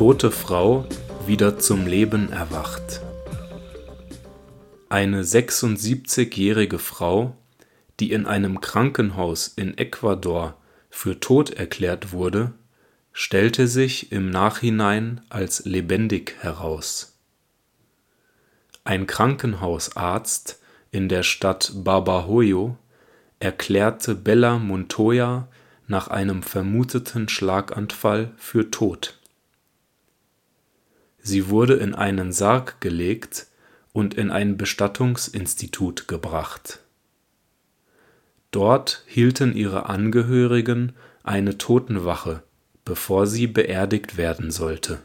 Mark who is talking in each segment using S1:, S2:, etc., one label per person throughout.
S1: Tote Frau wieder zum Leben erwacht. Eine 76-jährige Frau, die in einem Krankenhaus in Ecuador für tot erklärt wurde, stellte sich im Nachhinein als lebendig heraus. Ein Krankenhausarzt in der Stadt Babahoyo erklärte Bella Montoya nach einem vermuteten Schlaganfall für tot. Sie wurde in einen Sarg gelegt und in ein Bestattungsinstitut gebracht. Dort hielten ihre Angehörigen eine Totenwache, bevor sie beerdigt werden sollte.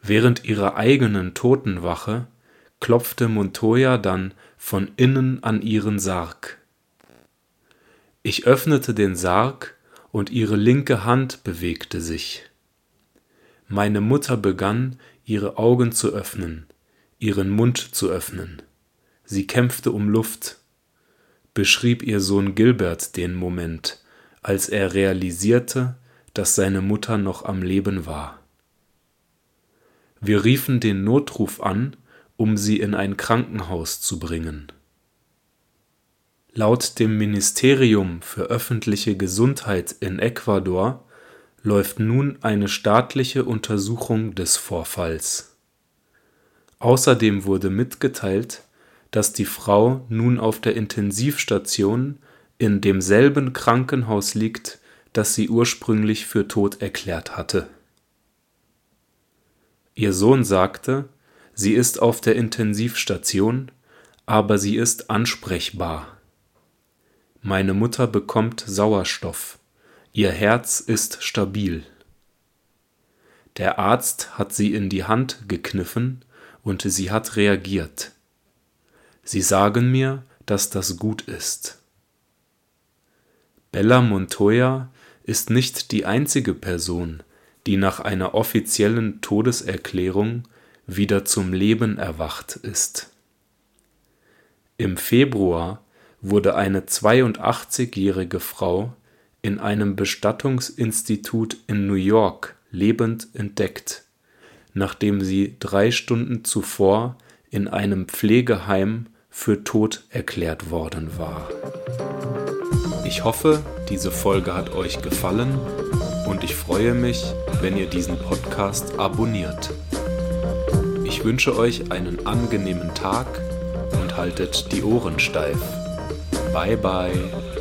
S1: Während ihrer eigenen Totenwache klopfte Montoya dann von innen an ihren Sarg. Ich öffnete den Sarg und ihre linke Hand bewegte sich. Meine Mutter begann, ihre Augen zu öffnen, ihren Mund zu öffnen. Sie kämpfte um Luft, beschrieb ihr Sohn Gilbert den Moment, als er realisierte, dass seine Mutter noch am Leben war. Wir riefen den Notruf an, um sie in ein Krankenhaus zu bringen. Laut dem Ministerium für öffentliche Gesundheit in Ecuador läuft nun eine staatliche Untersuchung des Vorfalls. Außerdem wurde mitgeteilt, dass die Frau nun auf der Intensivstation in demselben Krankenhaus liegt, das sie ursprünglich für tot erklärt hatte. Ihr Sohn sagte, sie ist auf der Intensivstation, aber sie ist ansprechbar. Meine Mutter bekommt Sauerstoff. Ihr Herz ist stabil. Der Arzt hat sie in die Hand gekniffen und sie hat reagiert. Sie sagen mir, dass das gut ist. Bella Montoya ist nicht die einzige Person, die nach einer offiziellen Todeserklärung wieder zum Leben erwacht ist. Im Februar wurde eine 82-jährige Frau in einem Bestattungsinstitut in New York lebend entdeckt, nachdem sie drei Stunden zuvor in einem Pflegeheim für tot erklärt worden war. Ich hoffe, diese Folge hat euch gefallen und ich freue mich, wenn ihr diesen Podcast abonniert. Ich wünsche euch einen angenehmen Tag und haltet die Ohren steif. Bye bye.